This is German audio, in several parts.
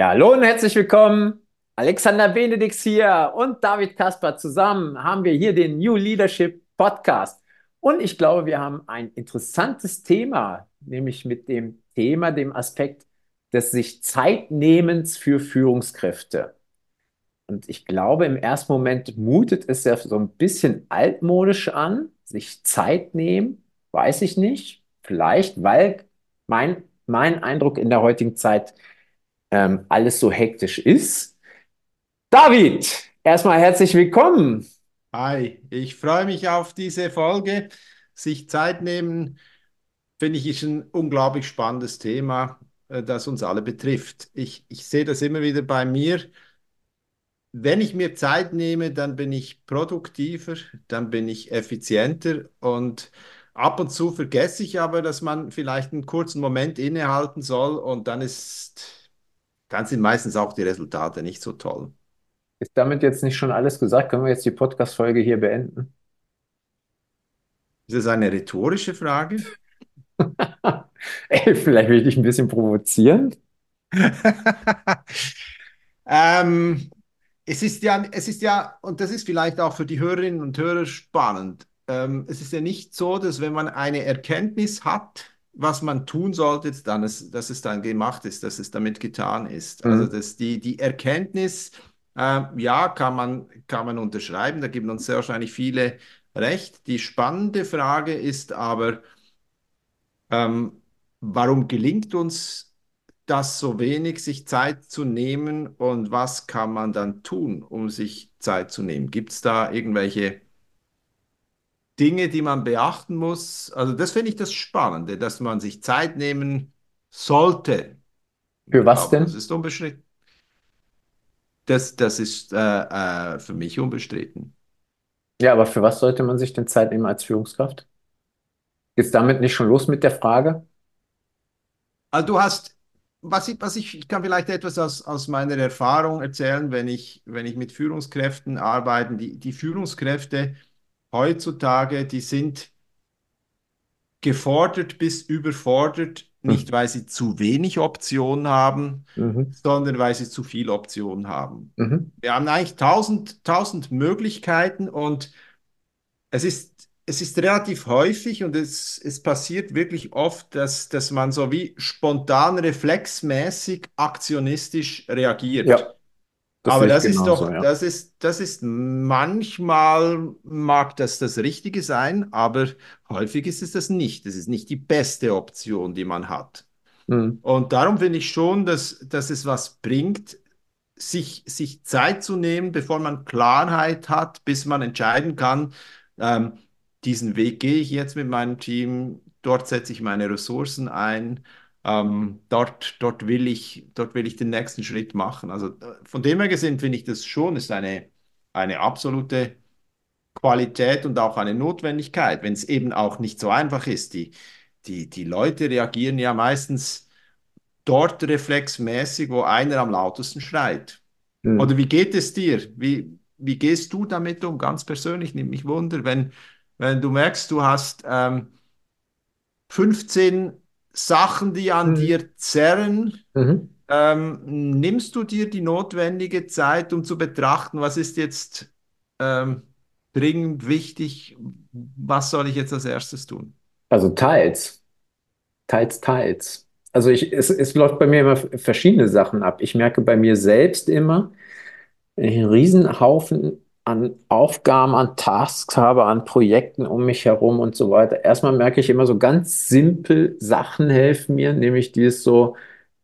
Ja, hallo und herzlich willkommen. Alexander Benedix hier und David Kasper zusammen haben wir hier den New Leadership Podcast. Und ich glaube, wir haben ein interessantes Thema, nämlich mit dem Thema, dem Aspekt des sich Zeitnehmens für Führungskräfte. Und ich glaube, im ersten Moment mutet es ja so ein bisschen altmodisch an, sich Zeit nehmen, weiß ich nicht. Vielleicht, weil mein, mein Eindruck in der heutigen Zeit ähm, alles so hektisch ist. David, erstmal herzlich willkommen. Hi, ich freue mich auf diese Folge. Sich Zeit nehmen, finde ich, ist ein unglaublich spannendes Thema, äh, das uns alle betrifft. Ich, ich sehe das immer wieder bei mir. Wenn ich mir Zeit nehme, dann bin ich produktiver, dann bin ich effizienter und ab und zu vergesse ich aber, dass man vielleicht einen kurzen Moment innehalten soll und dann ist dann sind meistens auch die Resultate nicht so toll. Ist damit jetzt nicht schon alles gesagt? Können wir jetzt die Podcast-Folge hier beenden? Ist das eine rhetorische Frage? Ey, vielleicht will ich dich ein bisschen provozieren. ähm, es ist ja, es ist ja, und das ist vielleicht auch für die Hörerinnen und Hörer spannend. Ähm, es ist ja nicht so, dass wenn man eine Erkenntnis hat, was man tun sollte, dann ist, dass es dann gemacht ist, dass es damit getan ist. Also, mhm. Also dass die, die Erkenntnis, äh, ja, kann man, kann man unterschreiben, da geben uns sehr wahrscheinlich viele recht. Die spannende Frage ist aber, ähm, warum gelingt uns das so wenig, sich Zeit zu nehmen und was kann man dann tun, um sich Zeit zu nehmen? Gibt es da irgendwelche Dinge, die man beachten muss. Also das finde ich das Spannende, dass man sich Zeit nehmen sollte. Für was denn? Das ist unbestritten. Das, das ist äh, äh, für mich unbestritten. Ja, aber für was sollte man sich denn Zeit nehmen als Führungskraft? Geht es damit nicht schon los mit der Frage? Also du hast, was ich, was ich, ich kann vielleicht etwas aus, aus meiner Erfahrung erzählen, wenn ich, wenn ich mit Führungskräften arbeite. Die, die Führungskräfte heutzutage, die sind gefordert bis überfordert, nicht mhm. weil sie zu wenig Optionen haben, mhm. sondern weil sie zu viel Optionen haben. Mhm. Wir haben eigentlich tausend, tausend Möglichkeiten und es ist, es ist relativ häufig und es, es passiert wirklich oft, dass, dass man so wie spontan reflexmäßig aktionistisch reagiert. Ja. Das Aber das ist doch, ja. das ist, das ist manchmal mag das das Richtige sein, aber häufig ist es das nicht. Das ist nicht die beste Option, die man hat. Mhm. Und darum finde ich schon, dass, dass es was bringt, sich, sich Zeit zu nehmen, bevor man Klarheit hat, bis man entscheiden kann, ähm, diesen Weg gehe ich jetzt mit meinem Team, dort setze ich meine Ressourcen ein ähm, dort, dort, will ich, dort will ich den nächsten Schritt machen. Also äh, von dem her gesehen finde ich das schon, ist eine, eine absolute Qualität und auch eine Notwendigkeit, wenn es eben auch nicht so einfach ist. Die, die, die Leute reagieren ja meistens dort reflexmäßig, wo einer am lautesten schreit. Mhm. Oder wie geht es dir? Wie, wie gehst du damit um? Ganz persönlich nimmt mich Wunder, wenn, wenn du merkst, du hast ähm, 15 Sachen, die an mhm. dir zerren, mhm. ähm, nimmst du dir die notwendige Zeit, um zu betrachten, was ist jetzt ähm, dringend wichtig, was soll ich jetzt als erstes tun? Also teils, teils, teils. Also ich, es, es läuft bei mir immer verschiedene Sachen ab. Ich merke bei mir selbst immer, wenn ich einen Riesenhaufen an Aufgaben, an Tasks habe, an Projekten um mich herum und so weiter. Erstmal merke ich immer so ganz simpel Sachen helfen mir, nämlich dieses so,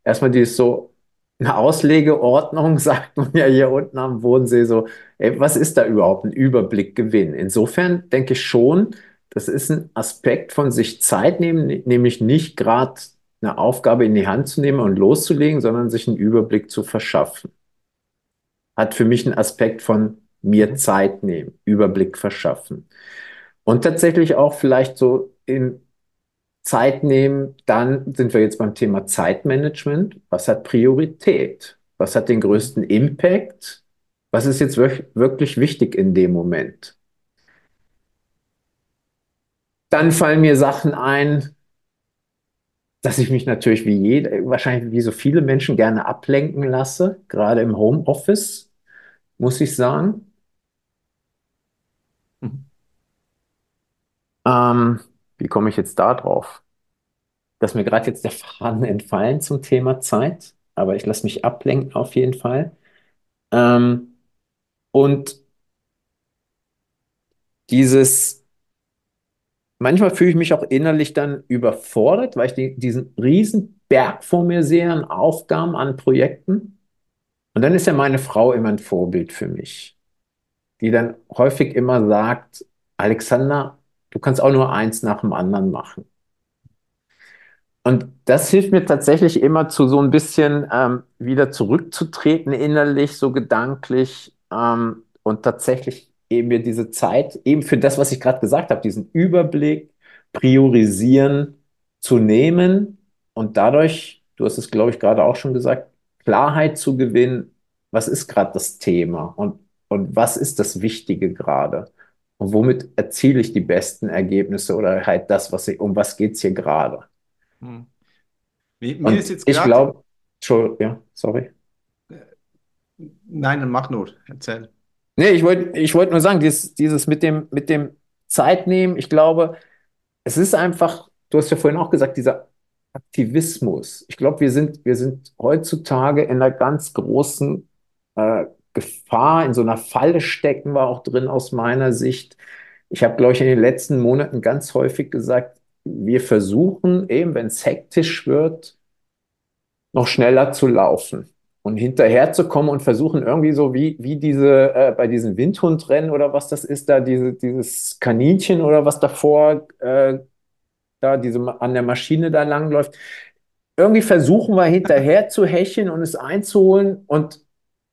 erstmal dieses so, eine Auslegeordnung, sagt man ja hier unten am Bodensee so, ey, was ist da überhaupt ein Überblick gewinnen? Insofern denke ich schon, das ist ein Aspekt von sich Zeit nehmen, nämlich nicht gerade eine Aufgabe in die Hand zu nehmen und loszulegen, sondern sich einen Überblick zu verschaffen. Hat für mich einen Aspekt von mir mhm. Zeit nehmen, Überblick verschaffen. Und tatsächlich auch vielleicht so in Zeit nehmen, dann sind wir jetzt beim Thema Zeitmanagement. Was hat Priorität? Was hat den größten Impact? Was ist jetzt wirklich wichtig in dem Moment? Dann fallen mir Sachen ein, dass ich mich natürlich wie jede, wahrscheinlich wie so viele Menschen gerne ablenken lasse, gerade im Homeoffice, muss ich sagen. Ähm, wie komme ich jetzt da drauf? Dass mir gerade jetzt der Faden entfallen zum Thema Zeit, aber ich lasse mich ablenken auf jeden Fall. Ähm, und dieses, manchmal fühle ich mich auch innerlich dann überfordert, weil ich die, diesen riesen Berg vor mir sehe an Aufgaben, an Projekten. Und dann ist ja meine Frau immer ein Vorbild für mich, die dann häufig immer sagt, Alexander, du kannst auch nur eins nach dem anderen machen. Und das hilft mir tatsächlich immer zu so ein bisschen ähm, wieder zurückzutreten innerlich, so gedanklich ähm, und tatsächlich eben mir diese Zeit, eben für das, was ich gerade gesagt habe, diesen Überblick, priorisieren zu nehmen und dadurch, du hast es, glaube ich, gerade auch schon gesagt, Klarheit zu gewinnen, was ist gerade das Thema? Und, und was ist das Wichtige gerade und womit erziele ich die besten Ergebnisse oder halt das, was ich, um was geht es hier gerade. Hm. Mir, mir ist jetzt ich glaube, ja, sorry. Nein, dann mach nur, erzähl. Nee, ich wollte ich wollt nur sagen, dieses, dieses mit dem, mit dem Zeitnehmen, ich glaube, es ist einfach, du hast ja vorhin auch gesagt, dieser Aktivismus. Ich glaube, wir sind, wir sind heutzutage in einer ganz großen äh, Gefahr, in so einer Falle stecken wir auch drin aus meiner Sicht. Ich habe, glaube ich, in den letzten Monaten ganz häufig gesagt, wir versuchen eben, wenn es hektisch wird, noch schneller zu laufen und hinterherzukommen und versuchen irgendwie so wie, wie diese, äh, bei diesen Windhundrennen oder was das ist, da diese, dieses Kaninchen oder was davor äh, da diese an der Maschine da langläuft. Irgendwie versuchen wir hinterher zu hecheln und es einzuholen und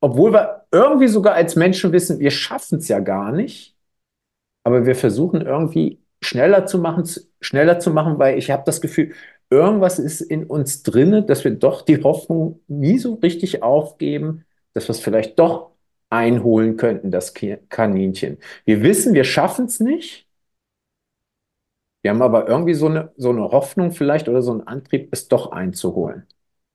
obwohl wir irgendwie sogar als Menschen wissen, wir schaffen es ja gar nicht, aber wir versuchen irgendwie schneller zu machen, schneller zu machen, weil ich habe das Gefühl, irgendwas ist in uns drinne, dass wir doch die Hoffnung nie so richtig aufgeben, dass wir es vielleicht doch einholen könnten, das Kaninchen. Wir wissen, wir schaffen es nicht. Wir haben aber irgendwie so eine, so eine Hoffnung vielleicht oder so einen Antrieb, es doch einzuholen.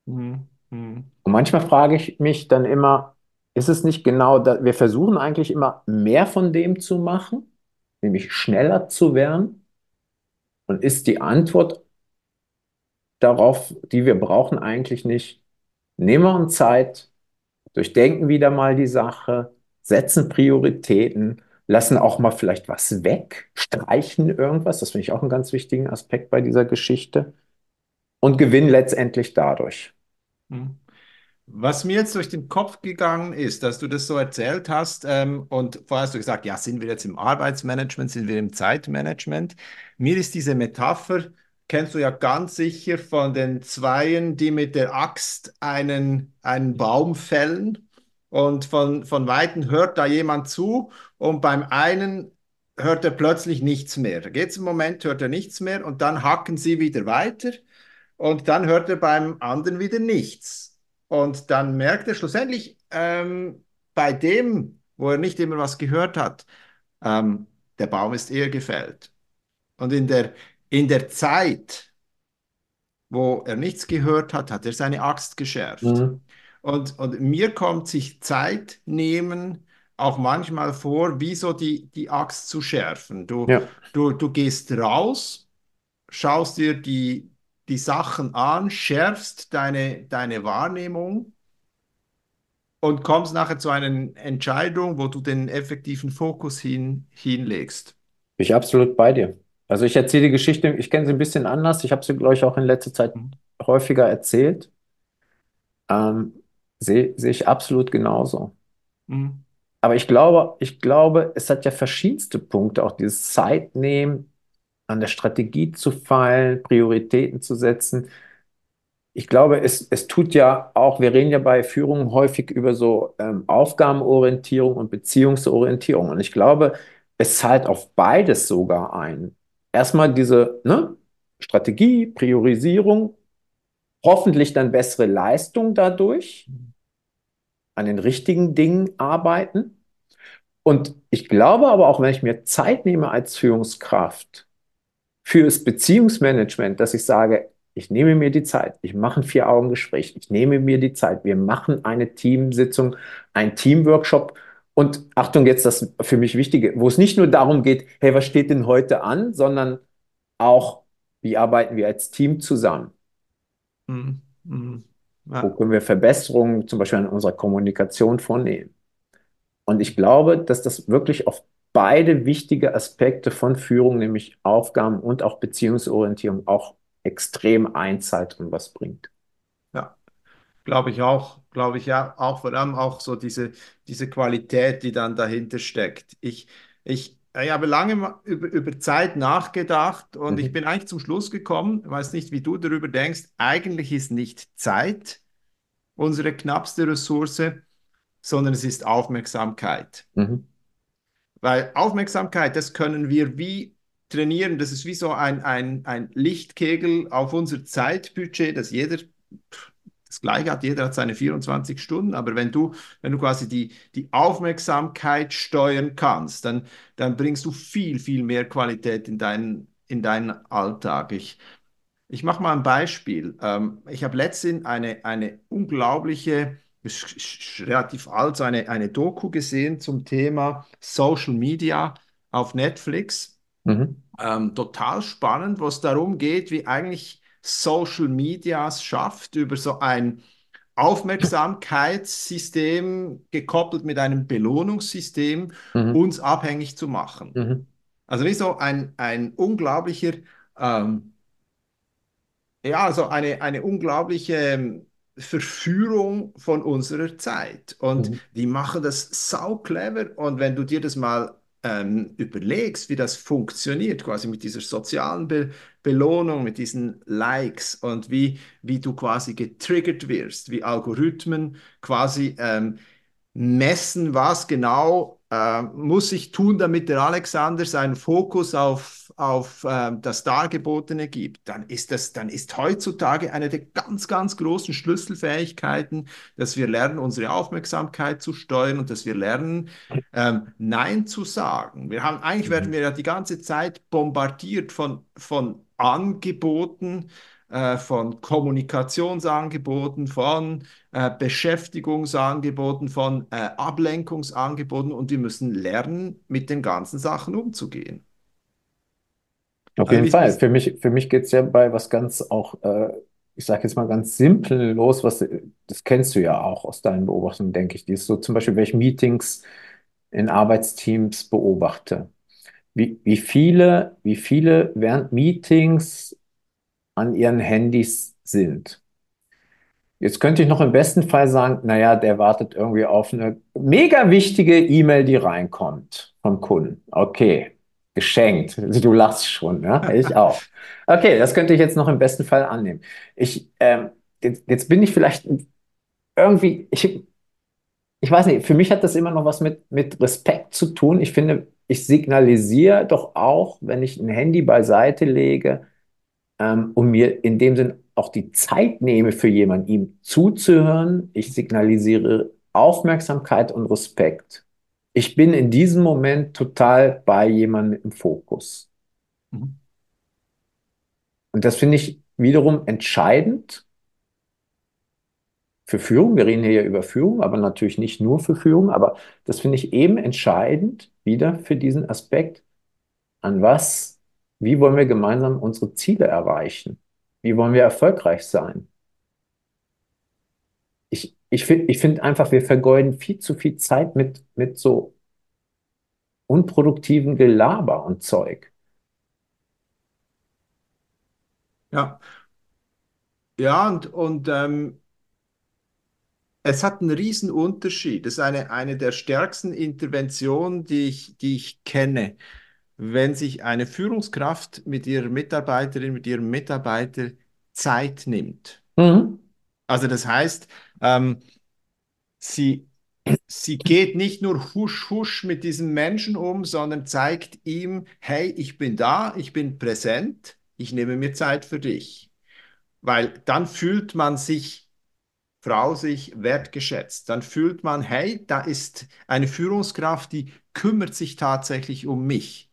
Mhm. Mhm. Und manchmal frage ich mich dann immer, ist es nicht genau, da, wir versuchen eigentlich immer mehr von dem zu machen, nämlich schneller zu werden. Und ist die Antwort darauf, die wir brauchen, eigentlich nicht. Nehmen wir uns Zeit, durchdenken wieder mal die Sache, setzen Prioritäten, lassen auch mal vielleicht was weg, streichen irgendwas. Das finde ich auch einen ganz wichtigen Aspekt bei dieser Geschichte und gewinnen letztendlich dadurch. Hm. Was mir jetzt durch den Kopf gegangen ist, dass du das so erzählt hast, ähm, und vorher hast du gesagt, ja, sind wir jetzt im Arbeitsmanagement, sind wir im Zeitmanagement? Mir ist diese Metapher kennst du ja ganz sicher von den Zweien, die mit der Axt einen, einen Baum fällen. Und von, von Weitem hört da jemand zu und beim einen hört er plötzlich nichts mehr. Da geht es im Moment, hört er nichts mehr und dann hacken sie wieder weiter und dann hört er beim anderen wieder nichts. Und dann merkt er schlussendlich, ähm, bei dem, wo er nicht immer was gehört hat, ähm, der Baum ist eher gefällt. Und in der, in der Zeit, wo er nichts gehört hat, hat er seine Axt geschärft. Mhm. Und, und mir kommt sich Zeit nehmen auch manchmal vor, wie so die, die Axt zu schärfen. Du, ja. du, du gehst raus, schaust dir die, die Sachen an, schärfst deine, deine Wahrnehmung und kommst nachher zu einer Entscheidung, wo du den effektiven Fokus hin, hinlegst. Bin ich absolut bei dir. Also ich erzähle die Geschichte, ich kenne sie ein bisschen anders. Ich habe sie, glaube ich, auch in letzter Zeit mhm. häufiger erzählt. Ähm, sehe seh ich absolut genauso. Mhm. Aber ich glaube, ich glaube, es hat ja verschiedenste Punkte, auch dieses Zeitnehmen, an der Strategie zu feilen, Prioritäten zu setzen. Ich glaube, es, es tut ja auch, wir reden ja bei Führung häufig über so ähm, Aufgabenorientierung und Beziehungsorientierung. Und ich glaube, es zahlt auf beides sogar ein erstmal diese ne, Strategie, Priorisierung, hoffentlich dann bessere Leistung dadurch, an den richtigen Dingen arbeiten. Und ich glaube aber auch, wenn ich mir Zeit nehme als Führungskraft fürs Beziehungsmanagement, dass ich sage, Ich nehme mir die Zeit. Ich mache ein Vier-Augen-Gespräch. Ich nehme mir die Zeit. Wir machen eine Teamsitzung, ein Teamworkshop. Und Achtung, jetzt das für mich Wichtige, wo es nicht nur darum geht, hey, was steht denn heute an, sondern auch, wie arbeiten wir als Team zusammen? Mhm. Mhm. Ja. Wo können wir Verbesserungen zum Beispiel an unserer Kommunikation vornehmen? Und ich glaube, dass das wirklich auf beide wichtige Aspekte von Führung, nämlich Aufgaben und auch Beziehungsorientierung, auch extrem einzahlt und was bringt. Ja, glaube ich auch. Glaube ich ja, auch vor allem auch so diese, diese Qualität, die dann dahinter steckt. Ich, ich, ich habe lange über, über Zeit nachgedacht und mhm. ich bin eigentlich zum Schluss gekommen, ich weiß nicht, wie du darüber denkst, eigentlich ist nicht Zeit unsere knappste Ressource, sondern es ist Aufmerksamkeit. Mhm. Weil Aufmerksamkeit, das können wir wie trainieren, das ist wie so ein, ein, ein Lichtkegel auf unser Zeitbudget, das jeder das gleiche hat, jeder hat seine 24 Stunden, aber wenn du, wenn du quasi die, die Aufmerksamkeit steuern kannst, dann, dann bringst du viel, viel mehr Qualität in deinen, in deinen Alltag. Ich, ich mache mal ein Beispiel. Ähm, ich habe letztens eine, eine unglaubliche ist relativ alt, so eine, eine Doku gesehen zum Thema Social Media auf Netflix. Mhm. Ähm, total spannend, wo es darum geht, wie eigentlich Social Media es schafft, über so ein Aufmerksamkeitssystem gekoppelt mit einem Belohnungssystem mhm. uns abhängig zu machen. Mhm. Also wie so ein, ein unglaublicher, ähm, ja, also eine, eine unglaubliche ähm, Verführung von unserer Zeit. Und mhm. die machen das sau clever. Und wenn du dir das mal ähm, überlegst, wie das funktioniert, quasi mit dieser sozialen Be Belohnung, mit diesen Likes und wie, wie du quasi getriggert wirst, wie Algorithmen quasi ähm, messen, was genau äh, muss ich tun, damit der Alexander seinen Fokus auf, auf äh, das Dargebotene gibt, dann ist das, dann ist heutzutage eine der ganz, ganz großen Schlüsselfähigkeiten, dass wir lernen, unsere Aufmerksamkeit zu steuern und dass wir lernen, ähm, Nein zu sagen. Wir haben, eigentlich werden mhm. wir ja die ganze Zeit bombardiert von, von Angeboten, äh, von Kommunikationsangeboten, von äh, Beschäftigungsangeboten, von äh, Ablenkungsangeboten und wir müssen lernen, mit den ganzen Sachen umzugehen. Auf jeden Fall. Für mich, für mich geht es ja bei was ganz auch, äh, ich sage jetzt mal ganz simpel los, was das kennst du ja auch aus deinen Beobachtungen, denke ich. Die ist so zum Beispiel, welche Meetings in Arbeitsteams beobachte. Wie, wie viele, wie viele während Meetings an ihren Handys sind. Jetzt könnte ich noch im besten Fall sagen, naja, der wartet irgendwie auf eine mega wichtige E-Mail, die reinkommt vom Kunden. Okay, geschenkt. Du lachst schon, ne? Ich auch. Okay, das könnte ich jetzt noch im besten Fall annehmen. Ich, ähm, jetzt, jetzt bin ich vielleicht irgendwie, ich, ich weiß nicht, für mich hat das immer noch was mit, mit Respekt zu tun. Ich finde, ich signalisiere doch auch, wenn ich ein Handy beiseite lege, ähm, und mir in dem Sinn auch die Zeit nehme für jemanden, ihm zuzuhören. Ich signalisiere Aufmerksamkeit und Respekt. Ich bin in diesem Moment total bei jemandem im Fokus. Mhm. Und das finde ich wiederum entscheidend für Führung. Wir reden hier ja über Führung, aber natürlich nicht nur für Führung, aber das finde ich eben entscheidend wieder für diesen Aspekt, an was wie wollen wir gemeinsam unsere Ziele erreichen? Wie wollen wir erfolgreich sein? Ich, finde ich find einfach, wir vergeuden viel zu viel Zeit mit, mit so unproduktiven Gelaber und Zeug. Ja, ja, und, und ähm, es hat einen riesen Unterschied. Das ist eine, eine der stärksten Interventionen, die ich, die ich kenne wenn sich eine Führungskraft mit ihrer Mitarbeiterin, mit ihrem Mitarbeiter Zeit nimmt. Mhm. Also das heißt, ähm, sie, sie geht nicht nur husch husch mit diesem Menschen um, sondern zeigt ihm, hey, ich bin da, ich bin präsent, ich nehme mir Zeit für dich. Weil dann fühlt man sich Frau sich wertgeschätzt. Dann fühlt man, hey, da ist eine Führungskraft, die kümmert sich tatsächlich um mich.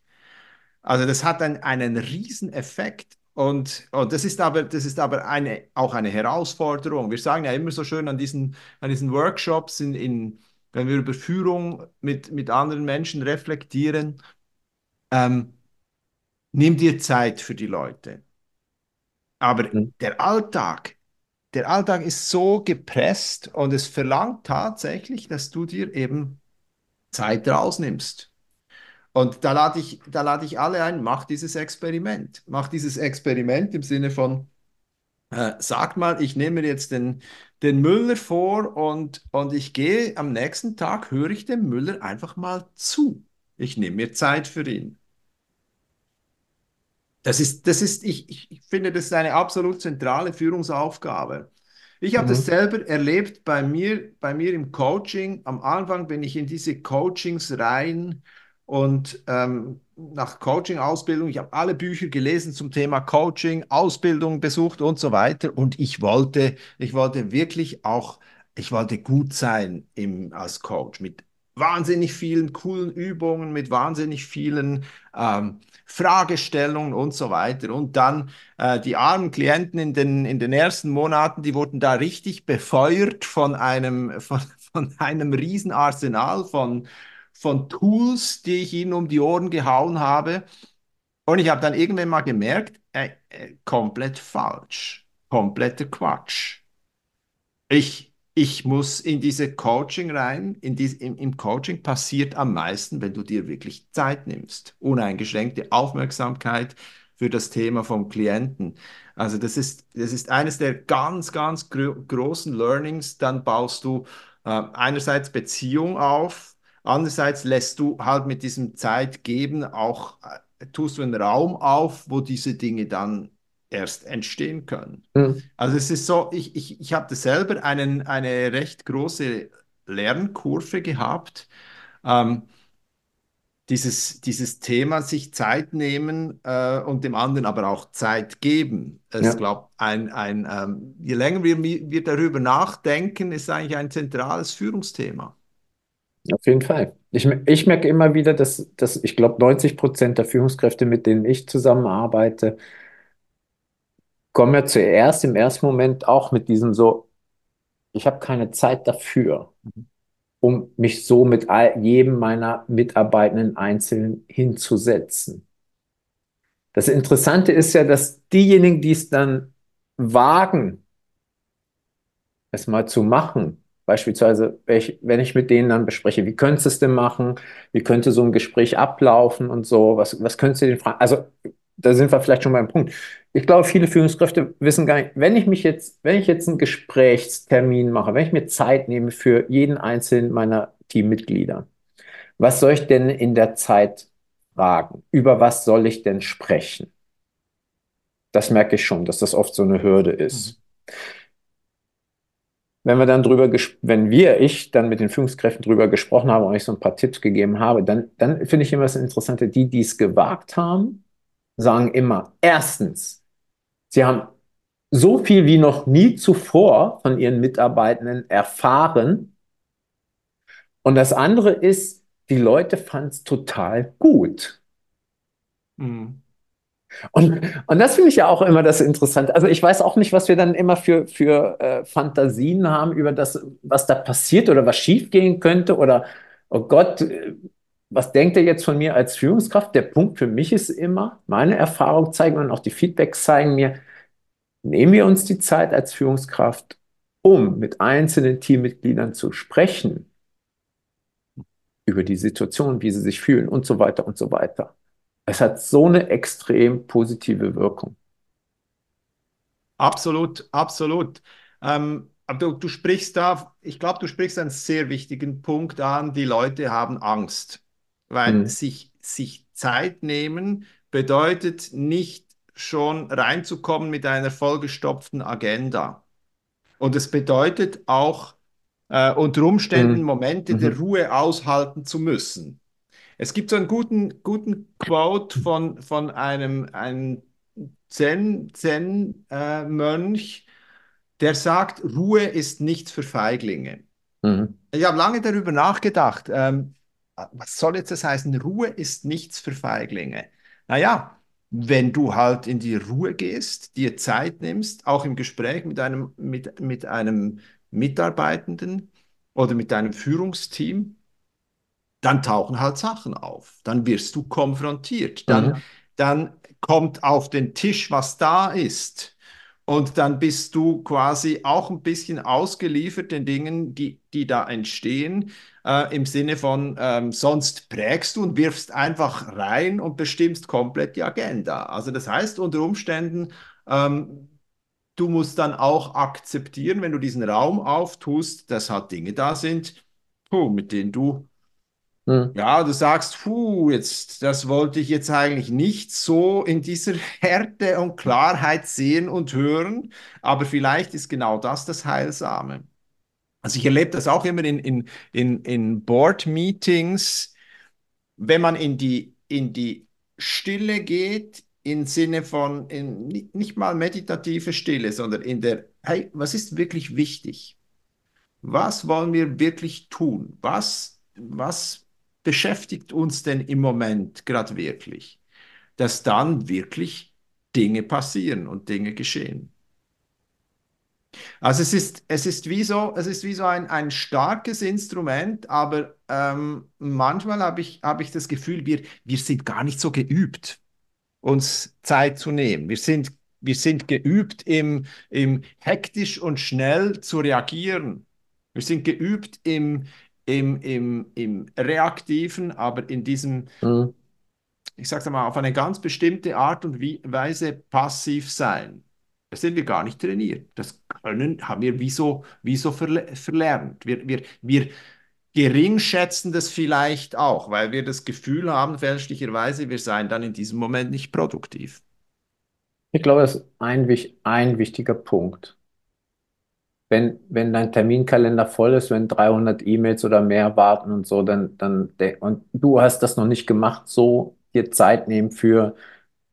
Also das hat einen, einen riesen Effekt und, und das ist aber, das ist aber eine, auch eine Herausforderung. Wir sagen ja immer so schön an diesen, an diesen Workshops, in, in, wenn wir über Führung mit, mit anderen Menschen reflektieren, ähm, nimm dir Zeit für die Leute. Aber mhm. der Alltag, der Alltag ist so gepresst und es verlangt tatsächlich, dass du dir eben Zeit rausnimmst. Und da lade ich, da lade ich alle ein, mach dieses Experiment. Mach dieses Experiment im Sinne von, äh, sag mal, ich nehme mir jetzt den, den Müller vor und, und ich gehe am nächsten Tag, höre ich dem Müller einfach mal zu. Ich nehme mir Zeit für ihn. Das ist, das ist, ich, ich finde, das ist eine absolut zentrale Führungsaufgabe. Ich habe mhm. das selber erlebt bei mir, bei mir im Coaching. Am Anfang bin ich in diese Coachings rein und ähm, nach Coaching-Ausbildung, ich habe alle Bücher gelesen zum Thema Coaching, Ausbildung besucht und so weiter. Und ich wollte, ich wollte wirklich auch, ich wollte gut sein im, als Coach mit wahnsinnig vielen coolen Übungen, mit wahnsinnig vielen ähm, Fragestellungen und so weiter. Und dann äh, die armen Klienten in den, in den ersten Monaten, die wurden da richtig befeuert von einem, von, von einem Riesenarsenal von von Tools, die ich ihnen um die Ohren gehauen habe. Und ich habe dann irgendwann mal gemerkt, äh, äh, komplett falsch, kompletter Quatsch. Ich, ich muss in diese Coaching rein. In dies, im, Im Coaching passiert am meisten, wenn du dir wirklich Zeit nimmst. Uneingeschränkte Aufmerksamkeit für das Thema vom Klienten. Also das ist, das ist eines der ganz, ganz gro großen Learnings. Dann baust du äh, einerseits Beziehung auf, Andererseits lässt du halt mit diesem Zeitgeben auch, äh, tust du einen Raum auf, wo diese Dinge dann erst entstehen können. Mhm. Also es ist so, ich, ich, ich habe selber einen, eine recht große Lernkurve gehabt. Ähm, dieses, dieses Thema sich Zeit nehmen äh, und dem anderen aber auch Zeit geben. Es ja. glaube ein, ein ähm, je länger wir, wir darüber nachdenken, ist eigentlich ein zentrales Führungsthema. Auf jeden Fall. Ich, ich merke immer wieder, dass, dass ich glaube, 90 Prozent der Führungskräfte, mit denen ich zusammenarbeite, kommen ja zuerst im ersten Moment auch mit diesem so, ich habe keine Zeit dafür, um mich so mit all, jedem meiner Mitarbeitenden einzeln hinzusetzen. Das Interessante ist ja, dass diejenigen, die es dann wagen, es mal zu machen, Beispielsweise, wenn ich mit denen dann bespreche, wie könntest du es denn machen? Wie könnte so ein Gespräch ablaufen und so? Was, was könntest du denn fragen? Also, da sind wir vielleicht schon beim Punkt. Ich glaube, viele Führungskräfte wissen gar nicht, wenn ich mich jetzt, wenn ich jetzt einen Gesprächstermin mache, wenn ich mir Zeit nehme für jeden einzelnen meiner Teammitglieder, was soll ich denn in der Zeit fragen? Über was soll ich denn sprechen? Das merke ich schon, dass das oft so eine Hürde ist. Mhm wenn wir dann drüber, wenn wir, ich dann mit den Führungskräften drüber gesprochen habe und ich so ein paar Tipps gegeben habe, dann, dann finde ich immer das Interessante, die, die es gewagt haben, sagen immer, erstens, sie haben so viel wie noch nie zuvor von ihren Mitarbeitenden erfahren. Und das andere ist, die Leute fanden es total gut. Mhm. Und, und das finde ich ja auch immer das Interessante. Also ich weiß auch nicht, was wir dann immer für, für äh, Fantasien haben über das, was da passiert oder was schiefgehen könnte oder, oh Gott, äh, was denkt er jetzt von mir als Führungskraft? Der Punkt für mich ist immer, meine Erfahrung zeigen und auch die Feedbacks zeigen mir, nehmen wir uns die Zeit als Führungskraft, um mit einzelnen Teammitgliedern zu sprechen über die Situation, wie sie sich fühlen und so weiter und so weiter. Es hat so eine extrem positive Wirkung. Absolut, absolut. Ähm, aber du, du sprichst da, ich glaube, du sprichst einen sehr wichtigen Punkt an. Die Leute haben Angst, weil mhm. sich, sich Zeit nehmen bedeutet nicht schon reinzukommen mit einer vollgestopften Agenda. Und es bedeutet auch äh, unter Umständen mhm. Momente mhm. der Ruhe aushalten zu müssen. Es gibt so einen guten, guten Quote von, von einem, einem Zen-Mönch, Zen, äh, der sagt, Ruhe ist nichts für Feiglinge. Mhm. Ich habe lange darüber nachgedacht. Ähm, was soll jetzt das heißen? Ruhe ist nichts für Feiglinge. Naja, wenn du halt in die Ruhe gehst, dir Zeit nimmst, auch im Gespräch mit einem, mit, mit einem Mitarbeitenden oder mit deinem Führungsteam, dann tauchen halt Sachen auf. Dann wirst du konfrontiert. Dann, mhm. dann kommt auf den Tisch, was da ist. Und dann bist du quasi auch ein bisschen ausgeliefert den Dingen, die, die da entstehen, äh, im Sinne von, ähm, sonst prägst du und wirfst einfach rein und bestimmst komplett die Agenda. Also das heißt unter Umständen, ähm, du musst dann auch akzeptieren, wenn du diesen Raum auftust, dass halt Dinge da sind, puh, mit denen du hm. Ja, du sagst, puh, jetzt, das wollte ich jetzt eigentlich nicht so in dieser Härte und Klarheit sehen und hören, aber vielleicht ist genau das das Heilsame. Also ich erlebe das auch immer in, in, in, in Board-Meetings, wenn man in die, in die Stille geht, im Sinne von in, nicht mal meditative Stille, sondern in der, hey, was ist wirklich wichtig? Was wollen wir wirklich tun? Was, was beschäftigt uns denn im Moment gerade wirklich? Dass dann wirklich Dinge passieren und Dinge geschehen. Also es ist, es ist wie so, es ist wie so ein, ein starkes Instrument, aber ähm, manchmal habe ich, hab ich das Gefühl, wir, wir sind gar nicht so geübt, uns Zeit zu nehmen. Wir sind, wir sind geübt, im, im hektisch und schnell zu reagieren. Wir sind geübt, im, im, im, im Reaktiven, aber in diesem, mhm. ich sage mal, auf eine ganz bestimmte Art und Weise passiv sein. Das sind wir gar nicht trainiert. Das können, haben wir wie so, wie so verle verlernt. Wir, wir, wir gering schätzen das vielleicht auch, weil wir das Gefühl haben, fälschlicherweise, wir seien dann in diesem Moment nicht produktiv. Ich glaube, das ist ein, ein wichtiger Punkt wenn, wenn dein Terminkalender voll ist, wenn 300 E-Mails oder mehr warten und so, dann, dann, und du hast das noch nicht gemacht, so dir Zeit nehmen für,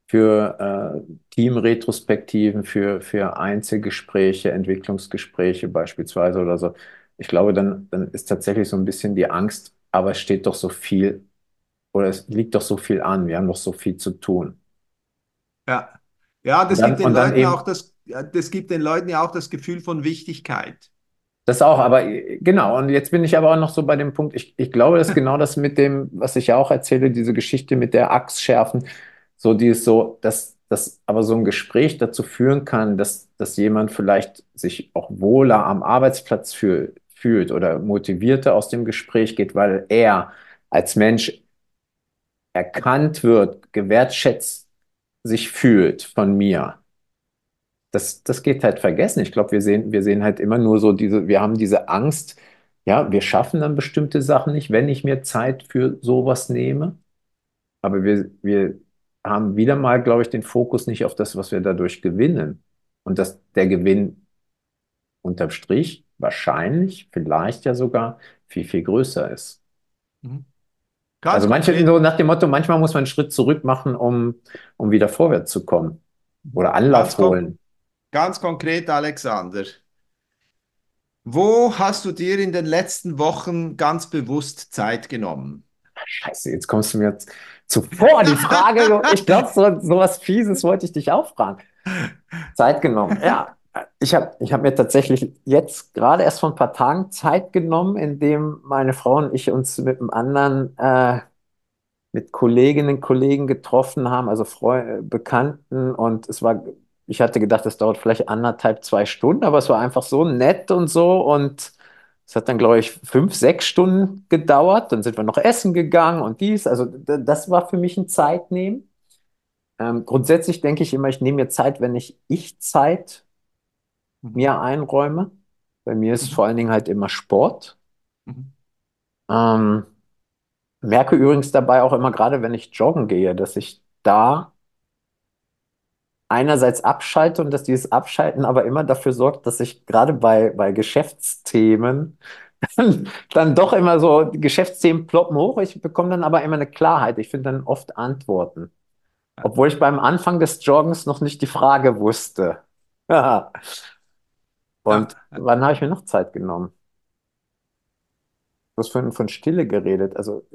für äh, Teamretrospektiven, für, für Einzelgespräche, Entwicklungsgespräche beispielsweise oder so. Ich glaube, dann, dann ist tatsächlich so ein bisschen die Angst, aber es steht doch so viel oder es liegt doch so viel an, wir haben doch so viel zu tun. Ja, ja, das dann, gibt den Leuten eben, auch das das gibt den Leuten ja auch das Gefühl von Wichtigkeit. Das auch, aber genau, und jetzt bin ich aber auch noch so bei dem Punkt, ich, ich glaube, dass genau das mit dem, was ich ja auch erzähle, diese Geschichte mit der Axt schärfen, so die ist so, dass, dass aber so ein Gespräch dazu führen kann, dass, dass jemand vielleicht sich auch wohler am Arbeitsplatz fühl, fühlt oder motivierter aus dem Gespräch geht, weil er als Mensch erkannt wird, gewertschätzt sich fühlt von mir das, das geht halt vergessen. Ich glaube, wir sehen, wir sehen halt immer nur so diese, wir haben diese Angst, ja, wir schaffen dann bestimmte Sachen nicht, wenn ich mir Zeit für sowas nehme. Aber wir, wir haben wieder mal, glaube ich, den Fokus nicht auf das, was wir dadurch gewinnen. Und dass der Gewinn unterm Strich wahrscheinlich, vielleicht ja sogar viel, viel größer ist. Mhm. Also manche so nach dem Motto, manchmal muss man einen Schritt zurück machen, um, um wieder vorwärts zu kommen. Oder Anlauf holen. Ganz konkret, Alexander. Wo hast du dir in den letzten Wochen ganz bewusst Zeit genommen? Scheiße, jetzt kommst du mir zuvor die Frage. ich glaube, so, so was Fieses wollte ich dich auch fragen. Zeit genommen. Ja, ich habe ich hab mir tatsächlich jetzt gerade erst vor ein paar Tagen Zeit genommen, indem meine Frau und ich uns mit einem anderen, äh, mit Kolleginnen und Kollegen getroffen haben, also Freu Bekannten. Und es war ich hatte gedacht, das dauert vielleicht anderthalb, zwei Stunden, aber es war einfach so nett und so. Und es hat dann, glaube ich, fünf, sechs Stunden gedauert. Dann sind wir noch essen gegangen und dies. Also das war für mich ein Zeitnehmen. Ähm, grundsätzlich denke ich immer, ich nehme mir Zeit, wenn ich ich Zeit mhm. mir einräume. Bei mir ist mhm. vor allen Dingen halt immer Sport. Mhm. Ähm, merke übrigens dabei auch immer, gerade wenn ich joggen gehe, dass ich da einerseits abschalte und dass dieses Abschalten aber immer dafür sorgt, dass ich gerade bei, bei Geschäftsthemen dann, dann doch immer so, Geschäftsthemen ploppen hoch, ich bekomme dann aber immer eine Klarheit. Ich finde dann oft Antworten. Obwohl ich beim Anfang des Joggens noch nicht die Frage wusste. und wann habe ich mir noch Zeit genommen? Du hast von, von Stille geredet. Also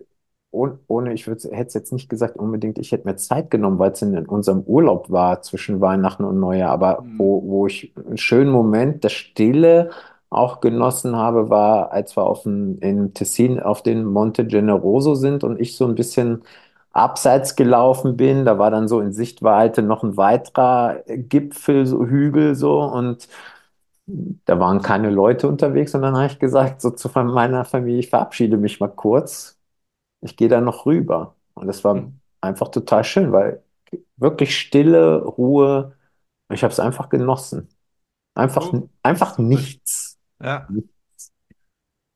ohne, ohne ich hätte es jetzt nicht gesagt unbedingt, ich hätte mir Zeit genommen, weil es in, in unserem Urlaub war zwischen Weihnachten und Neujahr, aber Hm. wo, wo ich einen schönen Moment der Stille auch genossen habe, war, als wir auf dem, in Tessin auf den Monte Generoso sind und ich so ein bisschen abseits gelaufen bin. Da war dann so in Sichtweite noch ein weiterer Gipfel, so Hügel so und da waren keine Leute unterwegs und dann habe ich gesagt, so zu meiner Familie, ich verabschiede mich mal kurz. Ich gehe da noch rüber. Und das war Hm. einfach total schön, weil wirklich Stille, Ruhe. Ich habe es einfach genossen. Einfach, Cool. einfach nichts. Ja.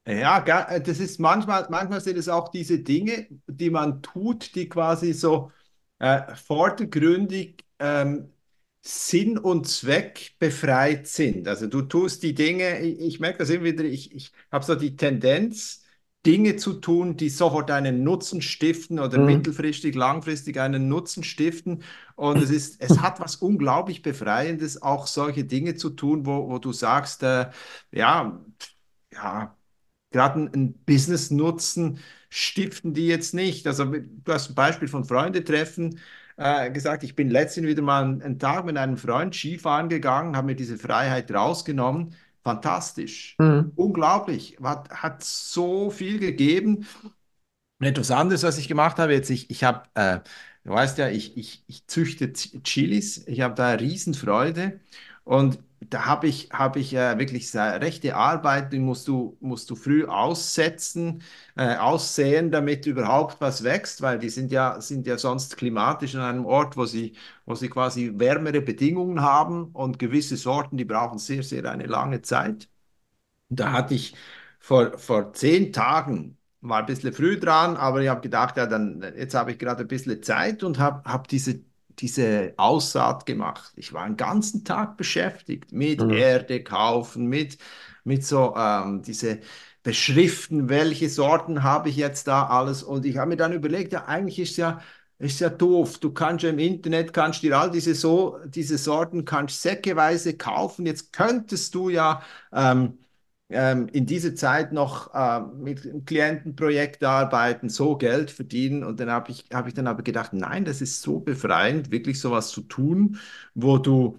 Ja, ga- äh, das ist manchmal, manchmal sind es auch diese Dinge, die man tut, die quasi so äh, vordergründig ähm, Sinn und Zweck befreit sind. Also du tust die Dinge, ich, ich merke das immer wieder, ich, ich habe so die Tendenz, Dinge zu tun, die sofort einen Nutzen stiften oder Mhm. mittelfristig, langfristig einen Nutzen stiften. Und es ist, es hat was unglaublich Befreiendes, auch solche Dinge zu tun, wo, wo du sagst, äh, ja, ja gerade einen, einen Business-Nutzen stiften die jetzt nicht. Also du hast ein Beispiel von Freunde treffen äh, gesagt, ich bin letztens wieder mal einen, einen Tag mit einem Freund Skifahren gegangen, habe mir diese Freiheit rausgenommen. Fantastisch. Mhm. Unglaublich. Hat, hat so viel gegeben. Und etwas anderes, was ich gemacht habe, jetzt, ich, ich habe, äh, du weißt ja, ich, ich, ich züchte Chilis, ich habe da Riesenfreude und da habe ich, habe ich äh, wirklich sehr rechte Arbeit, die musst du, musst du früh aussetzen, äh, aussäen, damit überhaupt was wächst, weil die sind ja, sind ja sonst klimatisch an einem Ort, wo sie, wo sie quasi wärmere Bedingungen haben und gewisse Sorten, die brauchen sehr, sehr eine lange Zeit. Da hatte ich vor, vor zehn Tagen, war ein bisschen früh dran, aber ich habe gedacht, ja, dann, jetzt habe ich gerade ein bisschen Zeit und habe hab diese, diese Aussaat gemacht. Ich war einen ganzen Tag beschäftigt mit Mhm. Erde kaufen, mit, mit so ähm, diese Beschriften, welche Sorten habe ich jetzt da alles. Und ich habe mir dann überlegt, ja, eigentlich ist ja, ist ja doof. Du kannst ja im Internet, kannst dir all diese, so, diese Sorten, kannst säckeweise kaufen. Jetzt könntest du ja ähm, ähm, in dieser Zeit noch äh, mit einem Klientenprojekt arbeiten, so Geld verdienen. Und dann habe ich, habe ich dann aber gedacht, nein, das ist so befreiend, wirklich sowas zu tun, wo du,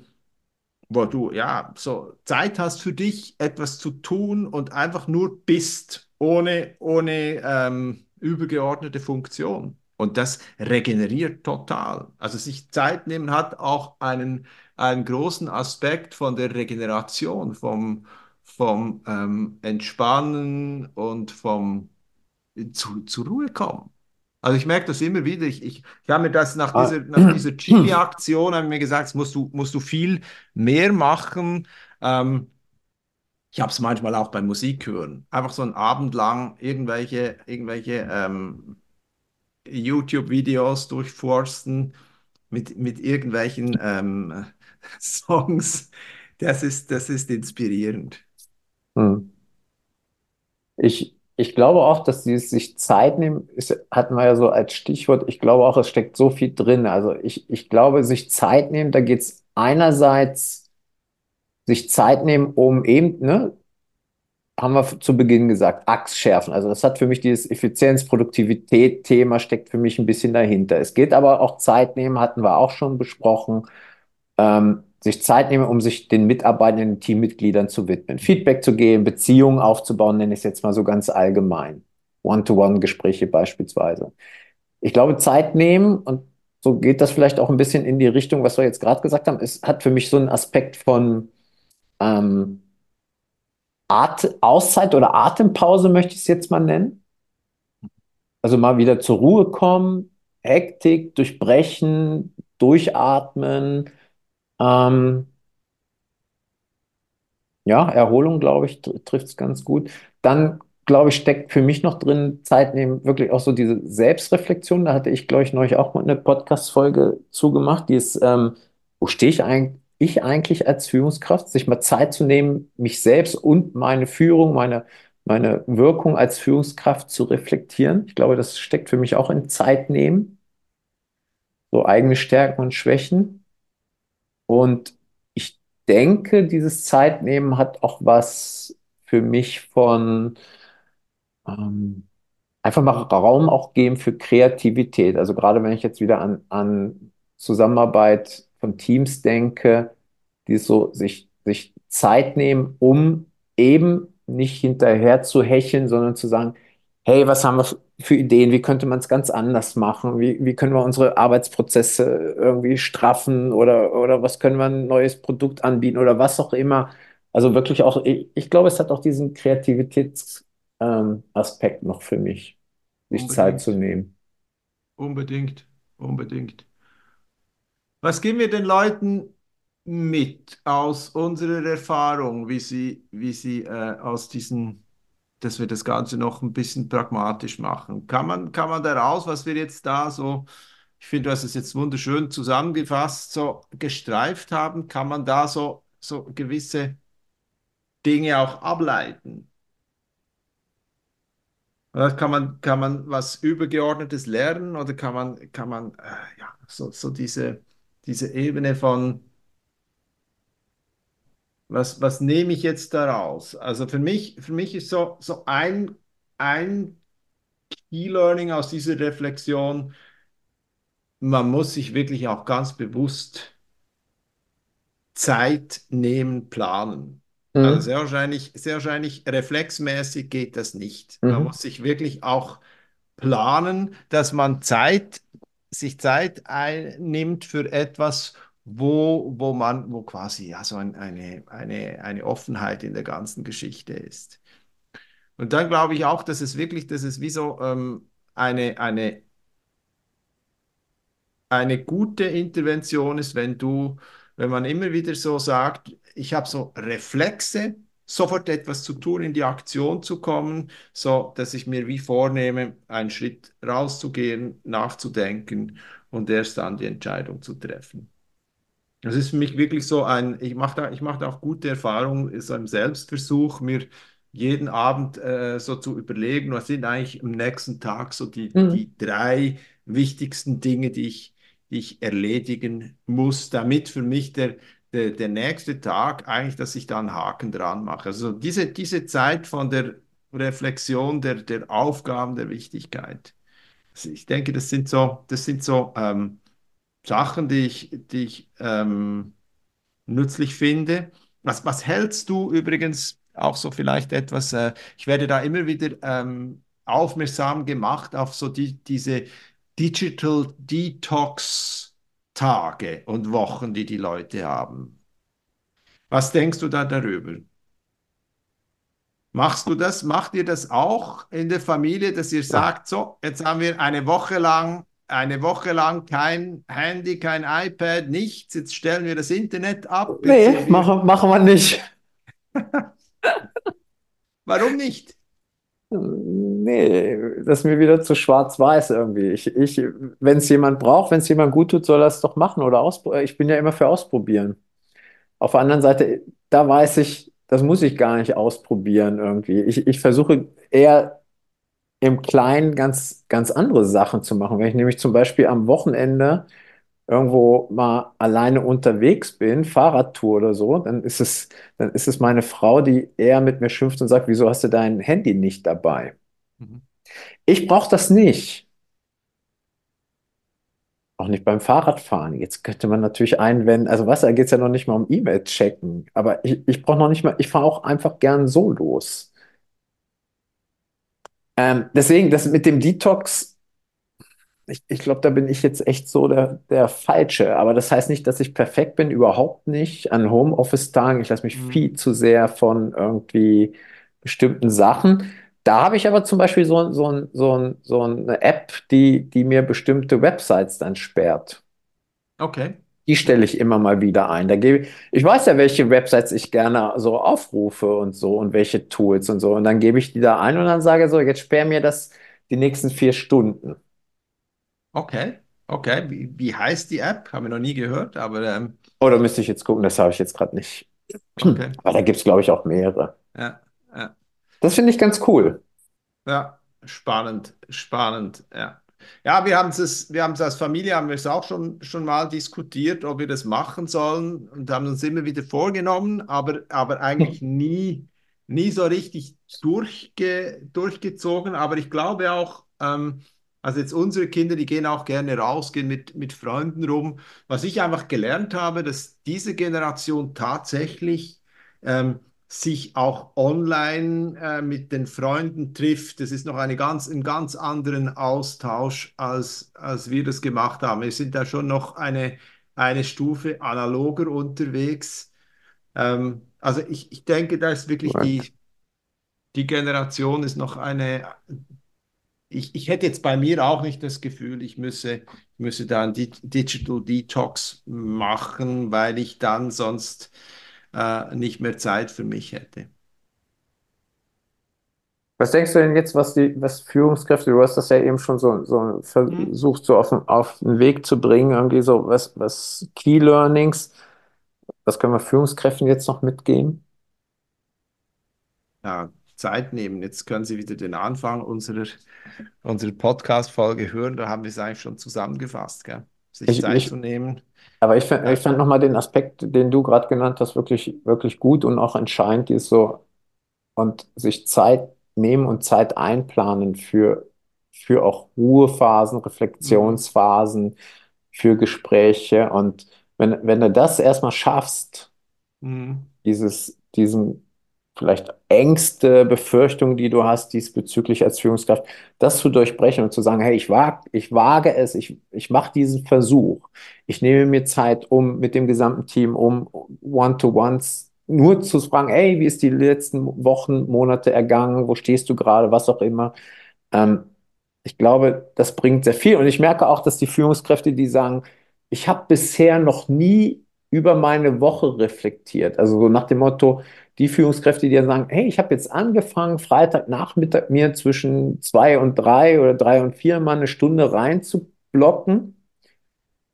wo du ja so Zeit hast für dich, etwas zu tun und einfach nur bist, ohne, ohne ähm, übergeordnete Funktion. Und das regeneriert total. Also sich Zeit nehmen hat auch einen, einen großen Aspekt von der Regeneration, vom, vom ähm, Entspannen und vom zu, zur Ruhe kommen. Also ich merke das immer wieder. Ich, ich, ich habe mir das nach Ah. dieser, nach dieser Chili-Aktion, habe mir gesagt, musst du, musst du viel mehr machen. Ähm, ich habe es manchmal auch beim Musik hören. Einfach so einen Abend lang irgendwelche, irgendwelche ähm, YouTube-Videos durchforsten mit, mit irgendwelchen ähm, Songs. Das ist, das ist inspirierend. Mhm. Ich, ich glaube auch, dass dieses sich Zeit nehmen, ist, hatten wir ja so als Stichwort, ich glaube auch, es steckt so viel drin. Also ich, ich glaube, sich Zeit nehmen, da geht es einerseits sich Zeit nehmen, um eben, ne, haben wir zu Beginn gesagt, Axt schärfen. Also das hat für mich dieses Effizienz, Produktivität, Thema steckt für mich ein bisschen dahinter. Es geht aber auch Zeit nehmen, hatten wir auch schon besprochen, ähm, sich Zeit nehmen, um sich den mitarbeitenden Teammitgliedern zu widmen, Feedback zu geben, Beziehungen aufzubauen, nenne ich es jetzt mal so ganz allgemein. One-to-One-Gespräche beispielsweise. Ich glaube, Zeit nehmen, und so geht das vielleicht auch ein bisschen in die Richtung, was wir jetzt gerade gesagt haben, es hat für mich so einen Aspekt von ähm, At Auszeit oder Atempause, möchte ich es jetzt mal nennen. Also mal wieder zur Ruhe kommen, Hektik durchbrechen, durchatmen. Ähm, Ja, Erholung, glaube ich, trifft es ganz gut. Dann, glaube ich, steckt für mich noch drin, Zeit nehmen, wirklich auch so diese Selbstreflexion. Da hatte ich, glaube ich, neulich auch mal eine Podcast-Folge zugemacht, die ist, ähm, wo stehe ich eigentlich, ich eigentlich als Führungskraft, sich mal Zeit zu nehmen, mich selbst und meine Führung, meine, meine Wirkung als Führungskraft zu reflektieren. Ich glaube, das steckt für mich auch in Zeit nehmen, so eigene Stärken und Schwächen. Und ich denke, dieses Zeitnehmen hat auch was für mich von, ähm, einfach mal Raum auch geben für Kreativität. Also gerade wenn ich jetzt wieder an, an Zusammenarbeit von Teams denke, die so sich, sich Zeit nehmen, um eben nicht hinterher zu hecheln, sondern zu sagen, hey, was haben wir für Ideen? Wie könnte man es ganz anders machen? Wie, wie können wir unsere Arbeitsprozesse irgendwie straffen oder, oder was können wir ein neues Produkt anbieten oder was auch immer? Also wirklich auch, ich, ich glaube, es hat auch diesen Kreativitätsaspekt ähm, noch für mich, sich Zeit zu nehmen. Unbedingt, unbedingt. Was geben wir den Leuten mit aus unserer Erfahrung, wie sie, wie sie äh, aus diesen, dass wir das Ganze noch ein bisschen pragmatisch machen? Kann man, kann man daraus, was wir jetzt da so, ich finde, du hast es jetzt wunderschön zusammengefasst, so gestreift haben, kann man da so, so gewisse Dinge auch ableiten? Oder kann man, kann man was Übergeordnetes lernen oder kann man, kann man äh, ja, so, so diese, diese Ebene von was, was nehme ich jetzt daraus? Also für mich, für mich ist so, so ein, ein Key-Learning aus dieser Reflexion, man muss sich wirklich auch ganz bewusst Zeit nehmen, planen. Mhm. Also sehr wahrscheinlich, sehr wahrscheinlich reflexmäßig geht das nicht. Mhm. Man muss sich wirklich auch planen, dass man Zeit, sich Zeit einnimmt für etwas, wo, wo man, wo quasi ja so ein, eine, eine, eine Offenheit in der ganzen Geschichte ist. Und dann glaube ich auch, dass es wirklich, dass es wie so ähm, eine, eine, eine gute Intervention ist, wenn du, wenn man immer wieder so sagt, ich habe so Reflexe, sofort etwas zu tun, in die Aktion zu kommen, so dass ich mir wie vornehme, einen Schritt rauszugehen, nachzudenken und erst dann die Entscheidung zu treffen. Das ist für mich wirklich so ein, ich mache da, ich mache da auch gute Erfahrungen, so im Selbstversuch, mir jeden Abend äh, so zu überlegen, was sind eigentlich am nächsten Tag so die, mhm. die drei wichtigsten Dinge, die ich, die ich erledigen muss, damit für mich der, der, der nächste Tag eigentlich, dass ich da einen Haken dran mache. Also diese, diese Zeit von der Reflexion der, der Aufgaben, der Wichtigkeit. Also ich denke, das sind so, das sind so ähm, Sachen, die ich, die ich ähm, nützlich finde. Was, was hältst du übrigens auch so vielleicht etwas, äh, ich werde da immer wieder ähm, aufmerksam gemacht auf so die, diese Digital Detox Tage und Wochen, die die Leute haben. Was denkst du da darüber? Machst du das? Macht ihr das auch in der Familie, dass ihr sagt, so, jetzt haben wir eine Woche lang eine Woche lang kein Handy, kein iPad, nichts. Jetzt stellen wir das Internet ab. Nee, machen, machen wir nicht. Warum nicht? Nee, das ist mir wieder zu schwarz-weiß irgendwie. Ich, ich, wenn es jemand braucht, wenn es jemand gut tut, soll er es doch machen oder ausprobieren. Ich bin ja immer für ausprobieren. Auf der anderen Seite, da weiß ich, das muss ich gar nicht ausprobieren irgendwie. Ich, ich versuche eher im Kleinen ganz, ganz andere Sachen zu machen. Wenn ich nämlich zum Beispiel am Wochenende irgendwo mal alleine unterwegs bin, Fahrradtour oder so, dann ist es, dann ist es meine Frau, die eher mit mir schimpft und sagt, wieso hast du dein Handy nicht dabei? Mhm. Ich brauche das nicht. Auch nicht beim Fahrradfahren. Jetzt könnte man natürlich einwenden, also was, da geht es ja noch nicht mal um E-Mail checken, aber ich, ich brauche noch nicht mal, ich fahre auch einfach gern so los. Ähm, deswegen, das mit dem Detox, ich, ich glaube, da bin ich jetzt echt so der, der Falsche. Aber das heißt nicht, dass ich perfekt bin, überhaupt nicht. An Homeoffice-Tagen, ich lasse mich mhm. viel zu sehr von irgendwie bestimmten Sachen. Da habe ich aber zum Beispiel so, so, so, so eine App, die, die mir bestimmte Websites dann sperrt. Okay. Die stelle ich immer mal wieder ein. Da gebe ich, ich weiß ja, welche Websites ich gerne so aufrufe und so und welche Tools und so. Und dann gebe ich die da ein und dann sage so, jetzt sperr mir das die nächsten vier Stunden. Okay, okay. Wie, wie heißt die App? Haben wir noch nie gehört, aber. Ähm... Oh, da müsste ich jetzt gucken, das habe ich jetzt gerade nicht. Okay. Aber da gibt es, glaube ich, auch mehrere. Ja, ja. Das finde ich ganz cool. Ja, spannend, spannend, ja. Ja, wir haben es, wir haben es als Familie, haben wir es auch schon, schon mal diskutiert, ob wir das machen sollen und haben uns immer wieder vorgenommen, aber, aber eigentlich nie, nie so richtig durchge durchgezogen, aber ich glaube auch, ähm, also jetzt unsere Kinder, die gehen auch gerne raus, gehen mit, mit Freunden rum. Was ich einfach gelernt habe, dass diese Generation tatsächlich ähm, sich auch online äh, mit den Freunden trifft. Das ist noch eine ganz, ein ganz anderen Austausch, als, als wir das gemacht haben. Wir sind da schon noch eine, eine Stufe analoger unterwegs. Ähm, also ich, ich denke, da ist wirklich die, die Generation ist noch eine. Ich, ich hätte jetzt bei mir auch nicht das Gefühl, ich müsse, ich müsse da einen Digital Detox machen, weil ich dann sonst äh, nicht mehr Zeit für mich hätte. Was denkst du denn jetzt, was die was Führungskräfte, du hast das ja eben schon so, so versucht, mhm. so auf, auf den Weg zu bringen, irgendwie so, was, was Key Learnings, was können wir Führungskräften jetzt noch mitgeben? Ja, Zeit nehmen. Jetzt können Sie wieder den Anfang unserer, unserer Podcast-Folge hören. Da haben wir es eigentlich schon zusammengefasst, gell? Sich ich, Zeit ich, zu nehmen. Aber ich, ich fand nochmal den Aspekt, den du gerade genannt hast, wirklich, wirklich gut und auch entscheidend, die ist so, und sich Zeit nehmen und Zeit einplanen für, für auch Ruhephasen, Reflexionsphasen, mhm. für Gespräche. Und wenn, wenn du das erstmal schaffst, mhm. dieses, diesen vielleicht Ängste, Befürchtungen, die du hast diesbezüglich als Führungskraft, das zu durchbrechen und zu sagen, hey, ich wage, ich wage es, ich, ich mache diesen Versuch, ich nehme mir Zeit, um mit dem gesamten Team, um One-to-Ones nur zu fragen, hey, wie ist die letzten Wochen, Monate ergangen, wo stehst du gerade, was auch immer. Ähm, ich glaube, das bringt sehr viel. Und ich merke auch, dass die Führungskräfte, die sagen, ich habe bisher noch nie über meine Woche reflektiert. Also so nach dem Motto, die Führungskräfte, die ja sagen, hey, ich habe jetzt angefangen, Freitagnachmittag mir zwischen zwei und drei oder drei und vier mal eine Stunde reinzublocken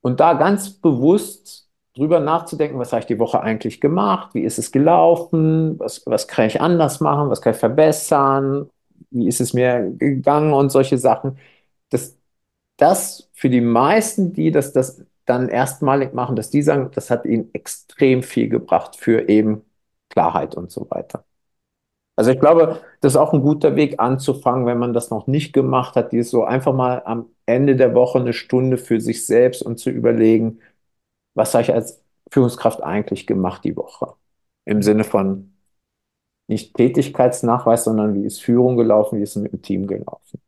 und da ganz bewusst drüber nachzudenken, was habe ich die Woche eigentlich gemacht, wie ist es gelaufen, was, was kann ich anders machen, was kann ich verbessern, wie ist es mir gegangen und solche Sachen. Das, das für die meisten, die das, das dann erstmalig machen, dass die sagen, das hat ihnen extrem viel gebracht für eben Klarheit und so weiter. Also ich glaube, das ist auch ein guter Weg anzufangen, wenn man das noch nicht gemacht hat, die so einfach mal am Ende der Woche eine Stunde für sich selbst und zu überlegen, was habe ich als Führungskraft eigentlich gemacht die Woche? Im Sinne von nicht Tätigkeitsnachweis, sondern wie ist Führung gelaufen, wie ist mit dem Team gelaufen.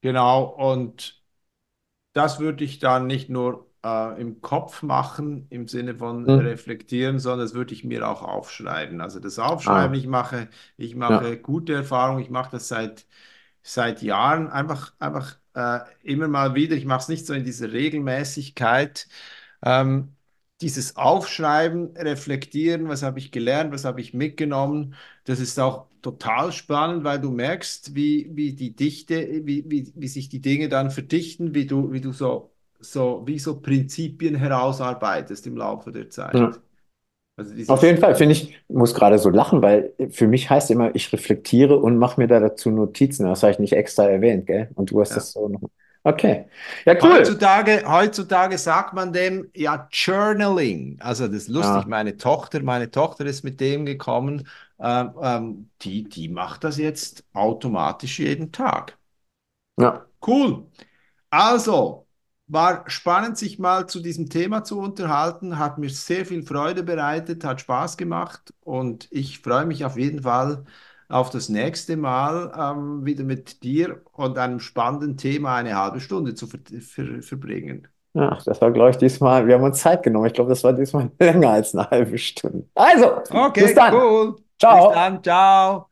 Genau, und das würde ich dann nicht nur äh, im Kopf machen, im Sinne von mhm. reflektieren, sondern das würde ich mir auch aufschreiben. Also das Aufschreiben, ah. ich mache, ich mache ja. gute Erfahrungen, ich mache das seit, seit Jahren, einfach, einfach äh, immer mal wieder, ich mache es nicht so in dieser Regelmäßigkeit. Ähm, dieses Aufschreiben, reflektieren, was habe ich gelernt, was habe ich mitgenommen, das ist auch total spannend, weil du merkst, wie, wie die Dichte, wie, wie, wie sich die Dinge dann verdichten, wie du, wie du so so wie so Prinzipien herausarbeitest im Laufe der Zeit. Ja. Also Auf jeden Fall, finde ich, muss gerade so lachen, weil für mich heißt immer, ich reflektiere und mache mir da dazu Notizen. Das habe ich nicht extra erwähnt, gell? Und du hast ja. das so noch. Okay. Ja, cool. Heutzutage, heutzutage sagt man dem ja Journaling. Also das ist lustig. Ja. Meine Tochter, meine Tochter ist mit dem gekommen. Ähm, ähm, die, die macht das jetzt automatisch jeden Tag. Ja. Cool. Also, war spannend, sich mal zu diesem Thema zu unterhalten, hat mir sehr viel Freude bereitet, hat Spaß gemacht und ich freue mich auf jeden Fall auf das nächste Mal ähm, wieder mit dir und einem spannenden Thema eine halbe Stunde zu ver ver verbringen. Ja, das war, glaube ich, diesmal, wir haben uns Zeit genommen. Ich glaube, das war diesmal länger als eine halbe Stunde. Also, okay, bis dann. cool. Ciao. Bis dann, ciao.